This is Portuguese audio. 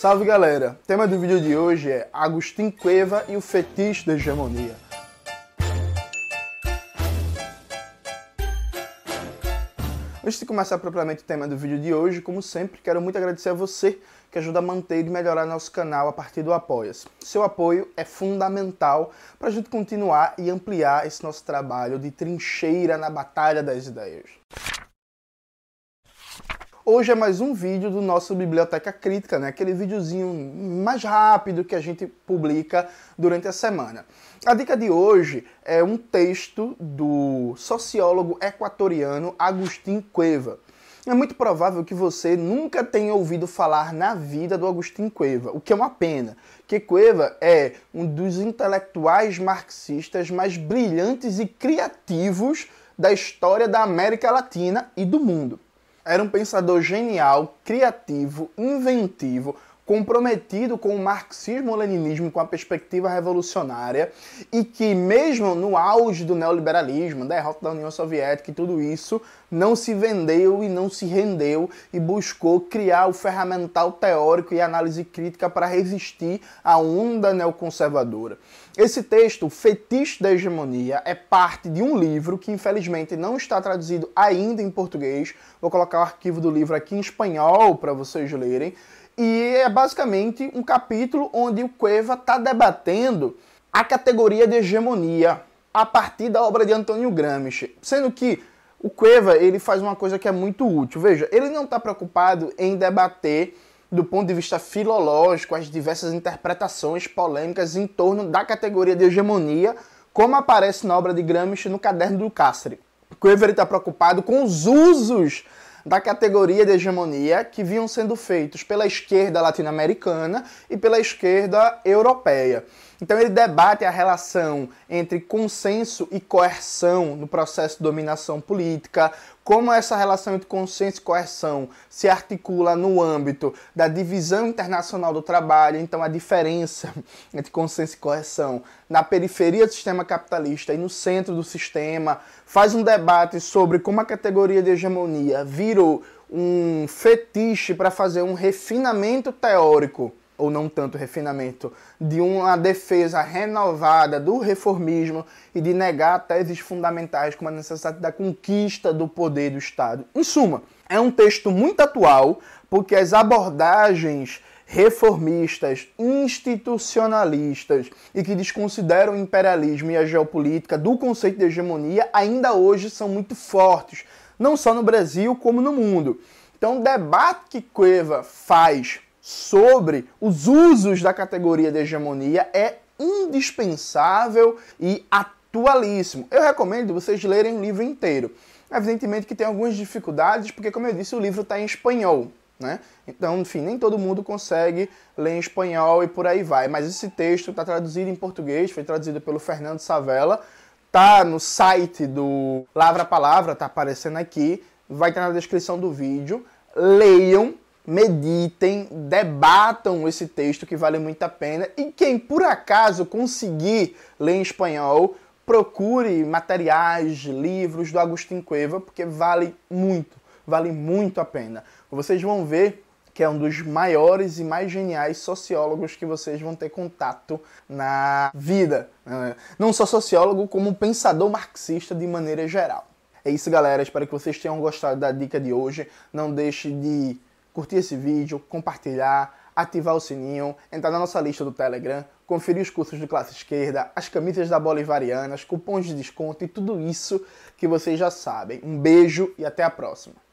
Salve galera! O tema do vídeo de hoje é Agustin Cueva e o fetiche da hegemonia. Antes de começar propriamente o tema do vídeo de hoje, como sempre, quero muito agradecer a você que ajuda a manter e melhorar nosso canal a partir do Apoia-se. Seu apoio é fundamental para a gente continuar e ampliar esse nosso trabalho de trincheira na batalha das ideias. Hoje é mais um vídeo do nosso Biblioteca Crítica, né? aquele videozinho mais rápido que a gente publica durante a semana. A dica de hoje é um texto do sociólogo equatoriano Agustin Cueva. É muito provável que você nunca tenha ouvido falar na vida do Agustin Cueva, o que é uma pena, que Cueva é um dos intelectuais marxistas mais brilhantes e criativos da história da América Latina e do mundo. Era um pensador genial, criativo, inventivo, comprometido com o marxismo-leninismo, com a perspectiva revolucionária, e que, mesmo no auge do neoliberalismo, derrota da União Soviética e tudo isso, não se vendeu e não se rendeu e buscou criar o ferramental teórico e análise crítica para resistir à onda neoconservadora. Esse texto, Fetiche da Hegemonia, é parte de um livro que infelizmente não está traduzido ainda em português. Vou colocar o arquivo do livro aqui em espanhol para vocês lerem. E é basicamente um capítulo onde o Cueva está debatendo a categoria de hegemonia a partir da obra de Antônio Gramsci, sendo que o Cueva ele faz uma coisa que é muito útil. Veja, ele não está preocupado em debater do ponto de vista filológico, as diversas interpretações polêmicas em torno da categoria de hegemonia, como aparece na obra de Gramsci no Caderno do Cáceres. Coever está preocupado com os usos da categoria de hegemonia que vinham sendo feitos pela esquerda latino-americana e pela esquerda europeia. Então ele debate a relação entre consenso e coerção no processo de dominação política, como essa relação entre consenso e coerção se articula no âmbito da divisão internacional do trabalho, então a diferença entre consenso e coerção na periferia do sistema capitalista e no centro do sistema, faz um debate sobre como a categoria de hegemonia virou um fetiche para fazer um refinamento teórico ou não tanto refinamento, de uma defesa renovada do reformismo e de negar teses fundamentais como a necessidade da conquista do poder do Estado. Em suma, é um texto muito atual, porque as abordagens reformistas, institucionalistas e que desconsideram o imperialismo e a geopolítica do conceito de hegemonia ainda hoje são muito fortes, não só no Brasil como no mundo. Então, o debate que Cueva faz sobre os usos da categoria de hegemonia é indispensável e atualíssimo. Eu recomendo vocês lerem o livro inteiro. Evidentemente que tem algumas dificuldades, porque, como eu disse, o livro está em espanhol. Né? Então, enfim, nem todo mundo consegue ler em espanhol e por aí vai. Mas esse texto está traduzido em português, foi traduzido pelo Fernando Savella, tá no site do Lavra Palavra, tá aparecendo aqui, vai estar na descrição do vídeo. Leiam, meditem, debatam esse texto que vale muito a pena. E quem por acaso conseguir ler em espanhol, procure materiais, livros do Agustin Cueva, porque vale muito, vale muito a pena. Vocês vão ver que é um dos maiores e mais geniais sociólogos que vocês vão ter contato na vida. Né? Não só sociólogo, como pensador marxista de maneira geral. É isso, galera. Espero que vocês tenham gostado da dica de hoje. Não deixe de curtir esse vídeo, compartilhar, ativar o sininho, entrar na nossa lista do Telegram, conferir os cursos de classe esquerda, as camisas da Bolivariana, os cupons de desconto e tudo isso que vocês já sabem. Um beijo e até a próxima.